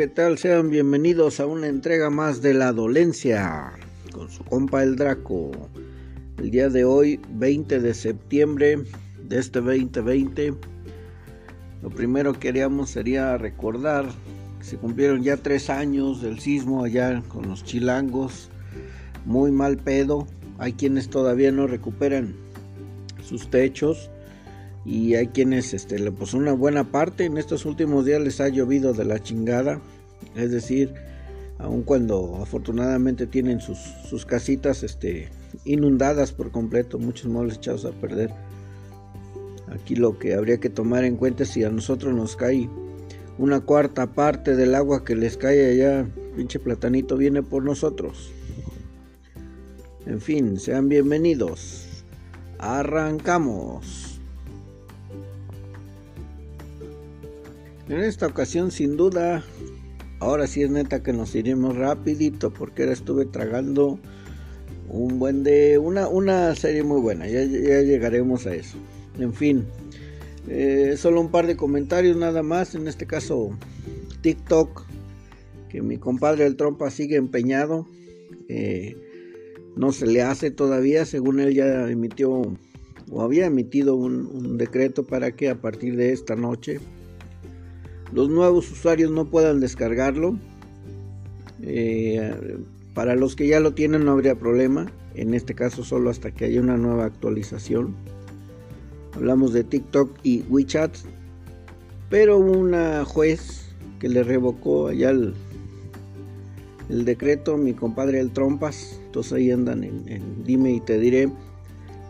¿qué tal? Sean bienvenidos a una entrega más de La Dolencia con su compa el Draco. El día de hoy, 20 de septiembre de este 2020, lo primero que haríamos sería recordar que se cumplieron ya tres años del sismo allá con los chilangos. Muy mal pedo. Hay quienes todavía no recuperan sus techos y hay quienes este pues una buena parte en estos últimos días les ha llovido de la chingada es decir aun cuando afortunadamente tienen sus, sus casitas este inundadas por completo muchos moles echados a perder aquí lo que habría que tomar en cuenta es si a nosotros nos cae una cuarta parte del agua que les cae allá pinche platanito viene por nosotros. En fin sean bienvenidos. Arrancamos. En esta ocasión sin duda, ahora sí es neta que nos iremos rapidito porque ahora estuve tragando un buen de una, una serie muy buena, ya, llegaremos a eso. En fin, eh, solo un par de comentarios nada más, en este caso TikTok, que mi compadre el trompa sigue empeñado, eh, no se le hace todavía, según él ya emitió o había emitido un decreto para que a partir de esta noche los nuevos usuarios no puedan descargarlo. Eh, para los que ya lo tienen no habría problema. En este caso solo hasta que haya una nueva actualización. Hablamos de TikTok y WeChat. Pero una juez que le revocó allá el, decreto, mi compadre el Trompas. Entonces ahí andan en, dime y te diré.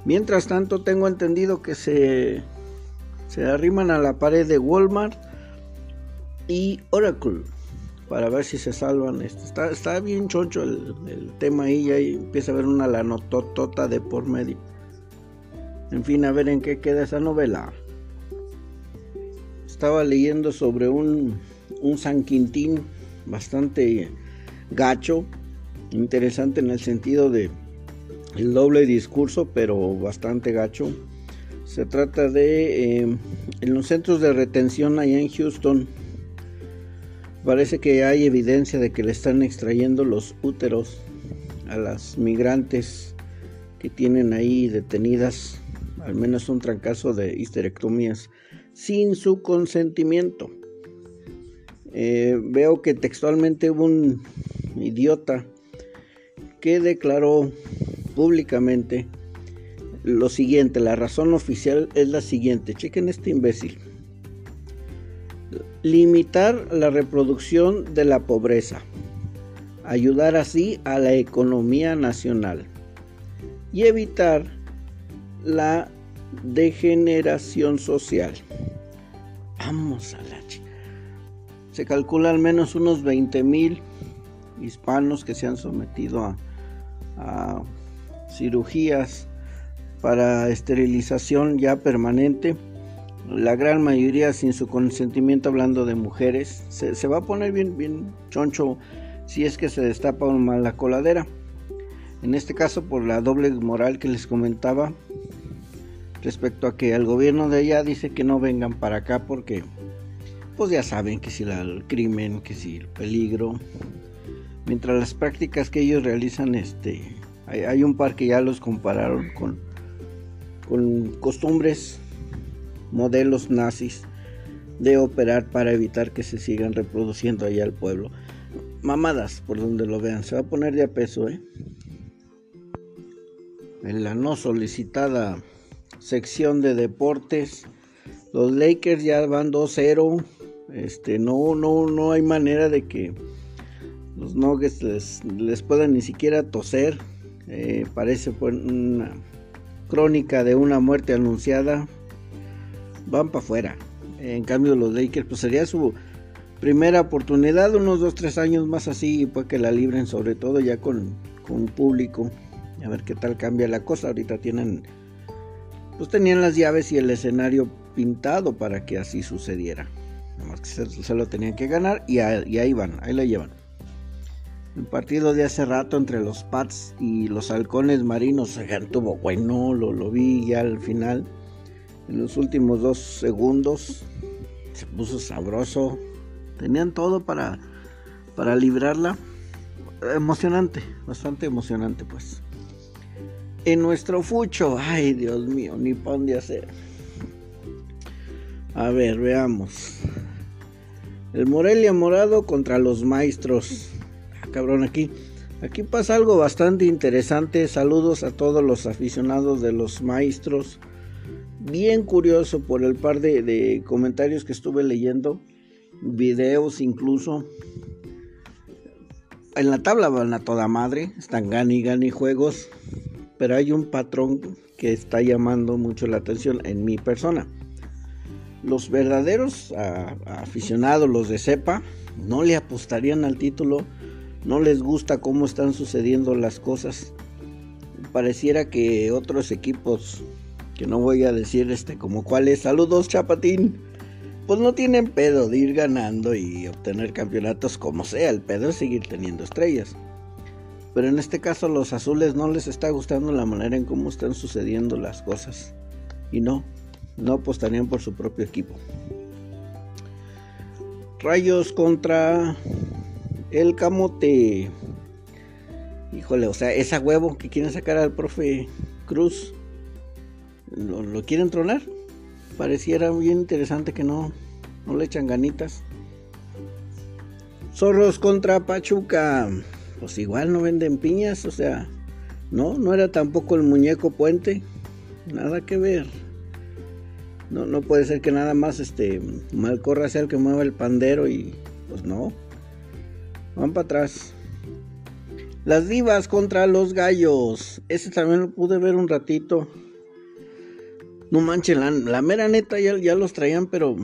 Mientras tanto tengo entendido que se, se arriman a la pared de Walmart y Oracle para ver si se salvan. Este, está, está bien choncho el, tema ahí, ya empieza a haber una lanototota de por medio. En fin, a ver en qué queda esa novela. Estaba leyendo sobre un, un San Quintín bastante gacho, interesante en el sentido de el doble discurso, pero bastante gacho. Se trata de eh, en los centros de retención allá en Houston Parece que hay evidencia de que le están extrayendo los úteros a las migrantes que tienen ahí detenidas, al menos un trancazo de histerectomías, sin su consentimiento. Eh, veo que textualmente hubo un idiota que declaró públicamente lo siguiente, la razón oficial es la siguiente, chequen este imbécil limitar la reproducción de la pobreza, ayudar así a la economía nacional y evitar la degeneración social. Vamos a la. Se calcula al menos unos 20 mil hispanos que se han sometido a cirugías para esterilización ya permanente la gran mayoría sin su consentimiento hablando de mujeres. Se, va a poner bien, bien choncho si es que se destapa una la coladera. En este caso por la doble moral que les comentaba respecto a que el gobierno de allá dice que no vengan para acá porque pues ya saben que si el crimen, que si el peligro. Mientras las prácticas que ellos realizan, este, hay, hay un par que ya los compararon con, con costumbres modelos nazis de operar para evitar que se sigan reproduciendo allá al pueblo. Mamadas, por donde lo vean, se va a poner de a peso, ¿eh? En la no solicitada sección de deportes, los Lakers ya van 2-0. Este, no, no, no hay manera de que los Nuggets les, puedan ni siquiera toser. Eh, parece una crónica de una muerte anunciada van para afuera. En cambio los Lakers pues sería su primera oportunidad, unos 2-3 años más así, y pues que la libren sobre todo ya con, con público. A ver qué tal cambia la cosa. Ahorita tienen, pues tenían las llaves y el escenario pintado para que así sucediera. Nada más que se, lo tenían que ganar y, ahí van, ahí la llevan. El partido de hace rato entre los Pats y los halcones marinos se tuvo bueno, lo, lo vi ya al final en los últimos dos segundos se puso sabroso. Tenían todo para para librarla. Emocionante, bastante emocionante pues. En nuestro fucho, ay Dios mío, ni pan de hacer. A ver, veamos. El Morelia Morado contra los Maestros. Ah, cabrón, aquí. Aquí pasa algo bastante interesante. Saludos a todos los aficionados de los Maestros. Bien curioso por el par de, comentarios que estuve leyendo. Videos incluso. En la tabla van a toda madre. Están gani gani juegos. Pero hay un patrón que está llamando mucho la atención en mi persona los verdaderos aficionados, los de cepa, no le apostarían al título, no les gusta cómo están sucediendo las cosas. Pareciera que otros equipos, que no voy a decir este como cuáles, saludos Chapatín, pues no tienen pedo de ir ganando y obtener campeonatos como sea, el pedo es seguir teniendo estrellas. Pero en este caso a los azules no les está gustando la manera en cómo están sucediendo las cosas. Y no, no apostarían por su propio equipo. Rayos contra el Camote. Híjole, o sea, esa huevo que quieren sacar al profe Cruz, ¿lo, quieren tronar? Pareciera bien interesante que no, no le echan ganitas. Zorros contra Pachuca. Pues igual no venden piñas, o sea, no, no era tampoco el muñeco puente. Nada que ver. No, no puede ser que nada más este Malcorra sea el que mueva el pandero y pues no. Van para atrás. Las divas contra los gallos. Ese también lo pude ver un ratito. No manchen, la, mera neta ya, ya, los traían, pero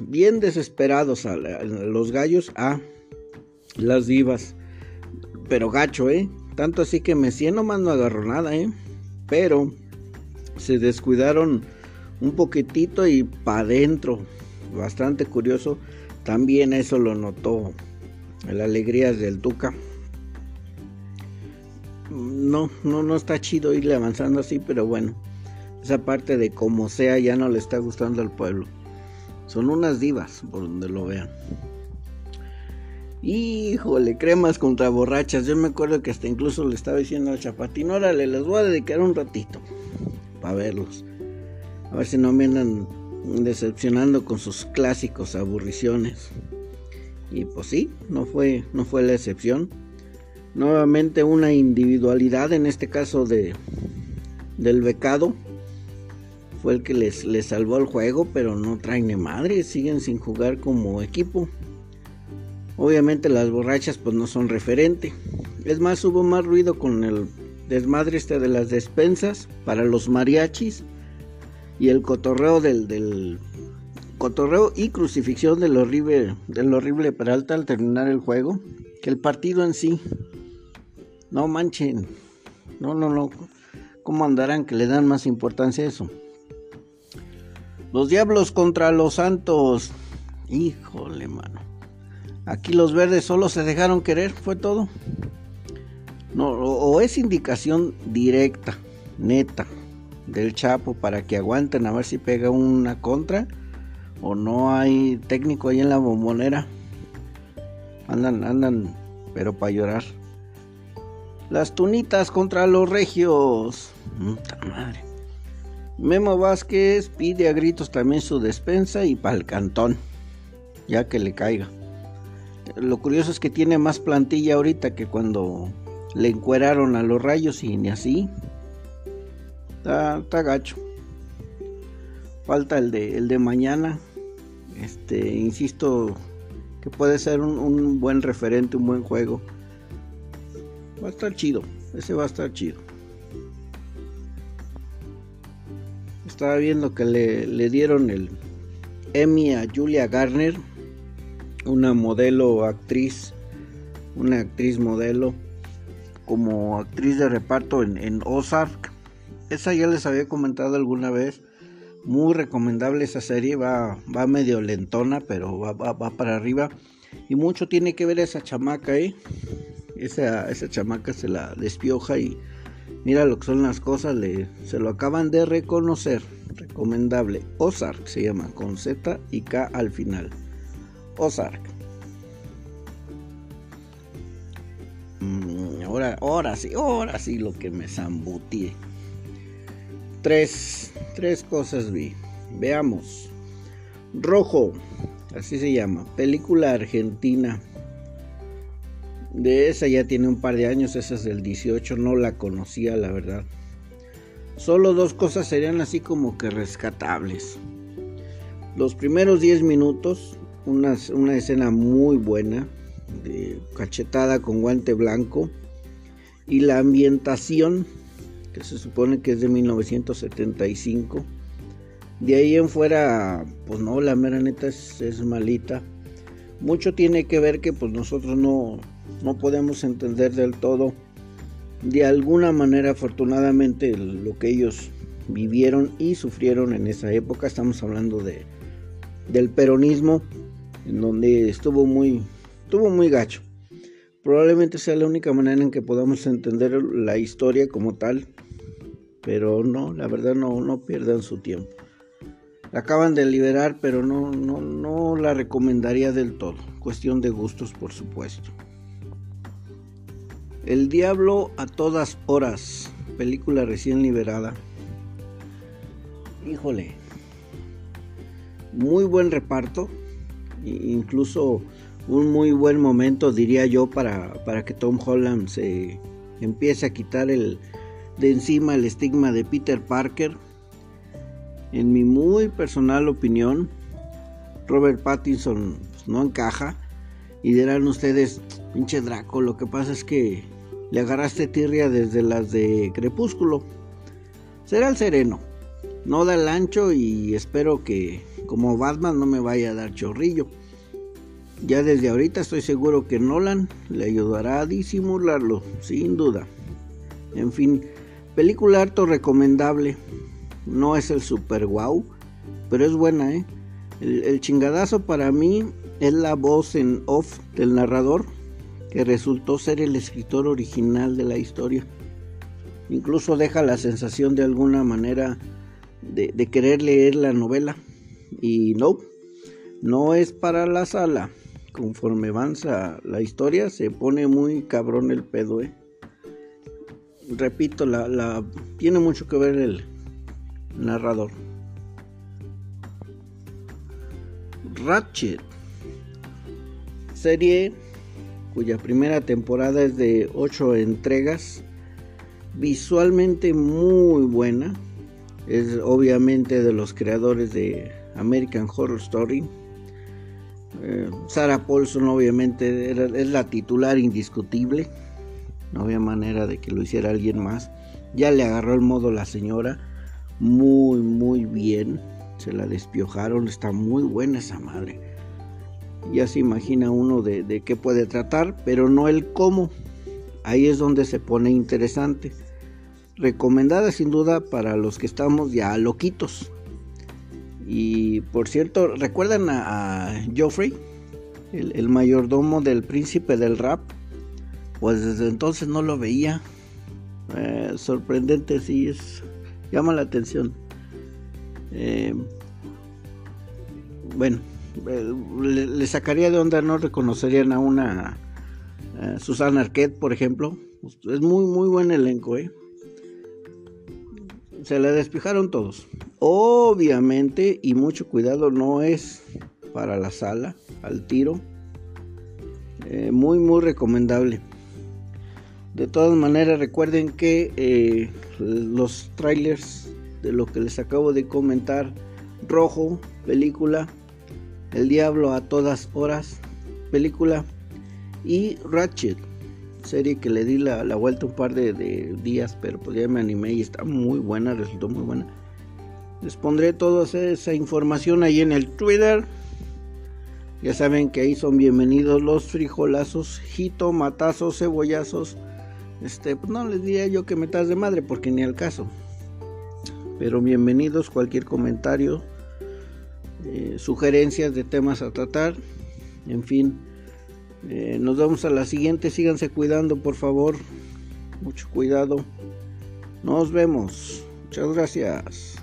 bien desesperados los gallos a las divas. Pero gacho, ¿eh? Tanto así que Messi nomás no agarró nada, ¿eh? Pero se descuidaron un poquitito y para adentro. Bastante curioso. También eso lo notó la alegría del Tuca. No, no, no está chido irle avanzando así, pero bueno. Esa parte de como sea ya no le está gustando al pueblo. Son unas divas, por donde lo vean. Híjole, cremas contra borrachas. Yo me acuerdo que hasta incluso le estaba diciendo al chapatín, órale, les voy a dedicar un ratito para verlos. A ver si no me andan decepcionando con sus clásicos aburriciones. Y pues sí, no fue, no fue la excepción. Nuevamente una individualidad, en este caso de, del becado. Fue el que les, les salvó el juego, pero no traen ni madre, siguen sin jugar como equipo. Obviamente las borrachas pues no son referente. Es más, hubo más ruido con el desmadre este de las despensas para los mariachis y el cotorreo del, cotorreo y crucifixión del horrible, del horrible Peralta al terminar el juego, que el partido en sí. No manchen. No, no, no. ¿Cómo andarán que le dan más importancia a eso? Los diablos contra los santos. Híjole, mano. Aquí los verdes solo se dejaron querer, fue todo. No, o es indicación directa, neta del Chapo para que aguanten a ver si pega una contra o no hay técnico ahí en la bombonera. Andan, andan, pero para llorar. Las tunitas contra los regios. madre. Memo Vázquez pide a gritos también su despensa y para el cantón, ya que le caiga. Lo curioso es que tiene más plantilla ahorita que cuando le encueraron a los rayos y ni así. Está, gacho. Falta el de, el de mañana. Este, insisto que puede ser un, buen referente, un buen juego. Va a estar chido. Ese va a estar chido. Estaba viendo que le, dieron el Emmy a Julia Garner, una modelo actriz, una actriz modelo, como actriz de reparto en, en Ozark. Esa ya les había comentado alguna vez. Muy recomendable esa serie. Va, va medio lentona, pero va, va, para arriba. Y mucho tiene que ver esa chamaca, ¿eh? Esa, esa chamaca se la despioja y mira lo que son las cosas. Se lo acaban de reconocer. Recomendable. Ozark se llama, con Z y K al final. Ozark. ahora, ahora sí, ahora sí lo que me zambutí. Tres, tres cosas vi. Veamos. Rojo, así se llama, película argentina. De esa ya tiene un par de años, esa es del 18, no la conocía la verdad. Solo dos cosas serían así como que rescatables. Los primeros 10 minutos, una, una escena muy buena, cachetada con guante blanco, y la ambientación, que se supone que es de 1975 de ahí en fuera, pues no, la mera neta es, malita. Mucho tiene que ver que pues nosotros no, no podemos entender del todo, de alguna manera afortunadamente, lo que ellos vivieron y sufrieron en esa época. Estamos hablando de, del peronismo, en donde estuvo muy, estuvo muy gacho. Probablemente sea la única manera en que podamos entender la historia como tal, pero no, la verdad no, no pierdan su tiempo. La acaban de liberar, pero no, no, no la recomendaría del todo. Cuestión de gustos, por supuesto. El Diablo a todas horas, película recién liberada. Híjole, muy buen reparto, incluso un muy buen momento, diría yo, para, para que Tom Holland se empiece a quitar el, de encima el estigma de Peter Parker en mi muy personal opinión, Robert Pattinson no encaja. Y dirán ustedes, pinche Draco, lo que pasa es que le agarraste tirria desde las de Crepúsculo. Será el sereno, no da el ancho y espero que como Batman no me vaya a dar chorrillo. Ya desde ahorita estoy seguro que Nolan le ayudará a disimularlo, sin duda. En fin, película harto recomendable. No es el super wow, pero es buena, ¿eh? El, chingadazo para mí es la voz en off del narrador, que resultó ser el escritor original de la historia. Incluso deja la sensación de alguna manera de, querer leer la novela. Y no, no es para la sala. Conforme avanza la historia, se pone muy cabrón el pedo, ¿eh? Repito, la, tiene mucho que ver el, Narrador. Ratchet. Serie cuya primera temporada es de 8 entregas. Visualmente muy buena. Es obviamente de los creadores de American Horror Story. Eh, Sarah Paulson obviamente es la titular indiscutible. No había manera de que lo hiciera alguien más. Ya le agarró el modo la señora muy, muy bien. Se la despiojaron, está muy buena esa madre. Ya se imagina uno de, qué puede tratar, pero no el cómo. Ahí es donde se pone interesante. Recomendada sin duda para los que estamos ya loquitos. Y por cierto, ¿recuerdan a, Geoffrey? El, mayordomo del príncipe del rap. Pues desde entonces no lo veía. Eh, sorprendente, sí, es llama la atención. Eh, bueno, eh, le, sacaría de onda, no reconocerían a una Susana Arquette, por ejemplo. Es muy, muy buen elenco, ¿eh? Se le despejaron todos. Obviamente, y mucho cuidado, no es para la sala, al tiro. muy, muy recomendable. De todas maneras, recuerden que los trailers de lo que les acabo de comentar. Rojo, película. El Diablo a todas horas, película. Y Ratchet, serie que le di la, vuelta un par de, días, pero pues ya me animé y está muy buena, resultó muy buena. Les pondré toda esa información ahí en el Twitter. Ya saben que ahí son bienvenidos los frijolazos, jitomatazos, cebollazos este, pues no les diría yo que metas de madre porque ni al caso. Pero bienvenidos, cualquier comentario, eh, sugerencias de temas a tratar. En fin, eh, nos vemos a la siguiente. Síganse cuidando, por favor. Mucho cuidado. Nos vemos. Muchas gracias.